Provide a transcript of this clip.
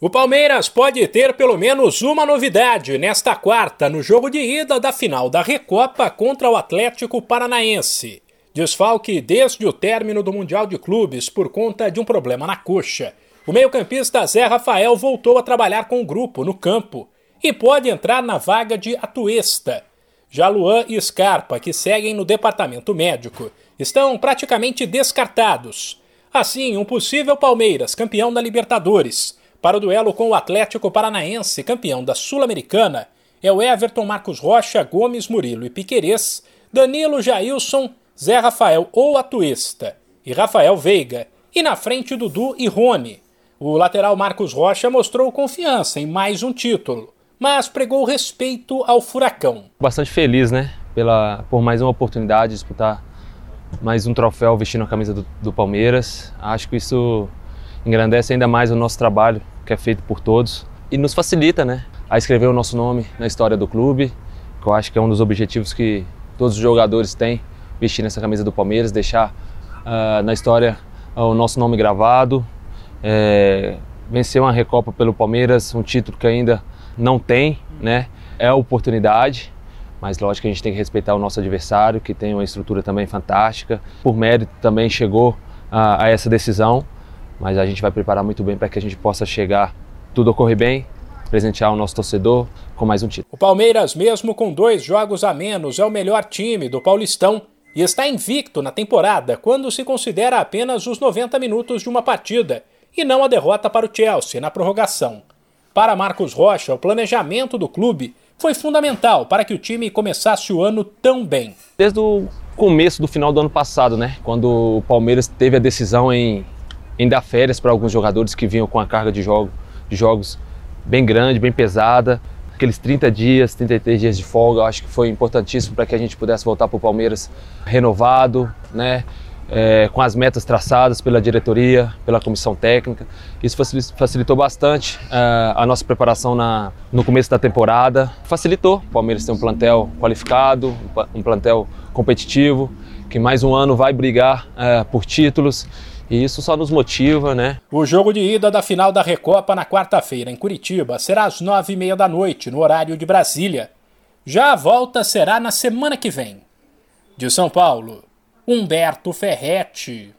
O Palmeiras pode ter pelo menos uma novidade nesta quarta no jogo de ida da final da Recopa contra o Atlético Paranaense. Desfalque desde o término do Mundial de Clubes por conta de um problema na coxa. O meio-campista Zé Rafael voltou a trabalhar com o grupo no campo e pode entrar na vaga de Atuesta. Já Luan e Scarpa, que seguem no departamento médico, estão praticamente descartados. Assim, um possível Palmeiras, campeão da Libertadores, para o duelo com o Atlético Paranaense, campeão da Sul-Americana, é o Everton Marcos Rocha, Gomes Murilo e Piquerez, Danilo Jailson, Zé Rafael ou Atuesta e Rafael Veiga, e na frente Dudu e Rony. O lateral Marcos Rocha mostrou confiança em mais um título, mas pregou respeito ao Furacão. Bastante feliz, né, pela, por mais uma oportunidade de disputar mais um troféu vestindo a camisa do, do Palmeiras. Acho que isso engrandece ainda mais o nosso trabalho, que é feito por todos, e nos facilita né, a escrever o nosso nome na história do clube, que eu acho que é um dos objetivos que todos os jogadores têm, vestir essa camisa do Palmeiras, deixar uh, na história uh, o nosso nome gravado, é, vencer uma Recopa pelo Palmeiras, um título que ainda não tem, né? É a oportunidade, mas lógico que a gente tem que respeitar o nosso adversário, que tem uma estrutura também fantástica. Por mérito também chegou a, a essa decisão mas a gente vai preparar muito bem para que a gente possa chegar, tudo ocorrer bem, presentear o nosso torcedor com mais um título. O Palmeiras, mesmo com dois jogos a menos, é o melhor time do Paulistão e está invicto na temporada quando se considera apenas os 90 minutos de uma partida e não a derrota para o Chelsea na prorrogação. Para Marcos Rocha, o planejamento do clube foi fundamental para que o time começasse o ano tão bem. Desde o começo do final do ano passado, né, quando o Palmeiras teve a decisão em em dar férias para alguns jogadores que vinham com a carga de, jogo, de jogos bem grande, bem pesada. Aqueles 30 dias, 33 dias de folga, eu acho que foi importantíssimo para que a gente pudesse voltar para o Palmeiras renovado, né? É, com as metas traçadas pela diretoria, pela comissão técnica. Isso facilitou bastante uh, a nossa preparação na, no começo da temporada. Facilitou. O Palmeiras tem um plantel qualificado, um plantel competitivo, que mais um ano vai brigar uh, por títulos e isso só nos motiva, né? O jogo de ida da final da Recopa na quarta-feira em Curitiba será às nove e meia da noite, no horário de Brasília. Já a volta será na semana que vem. De São Paulo, Humberto Ferretti.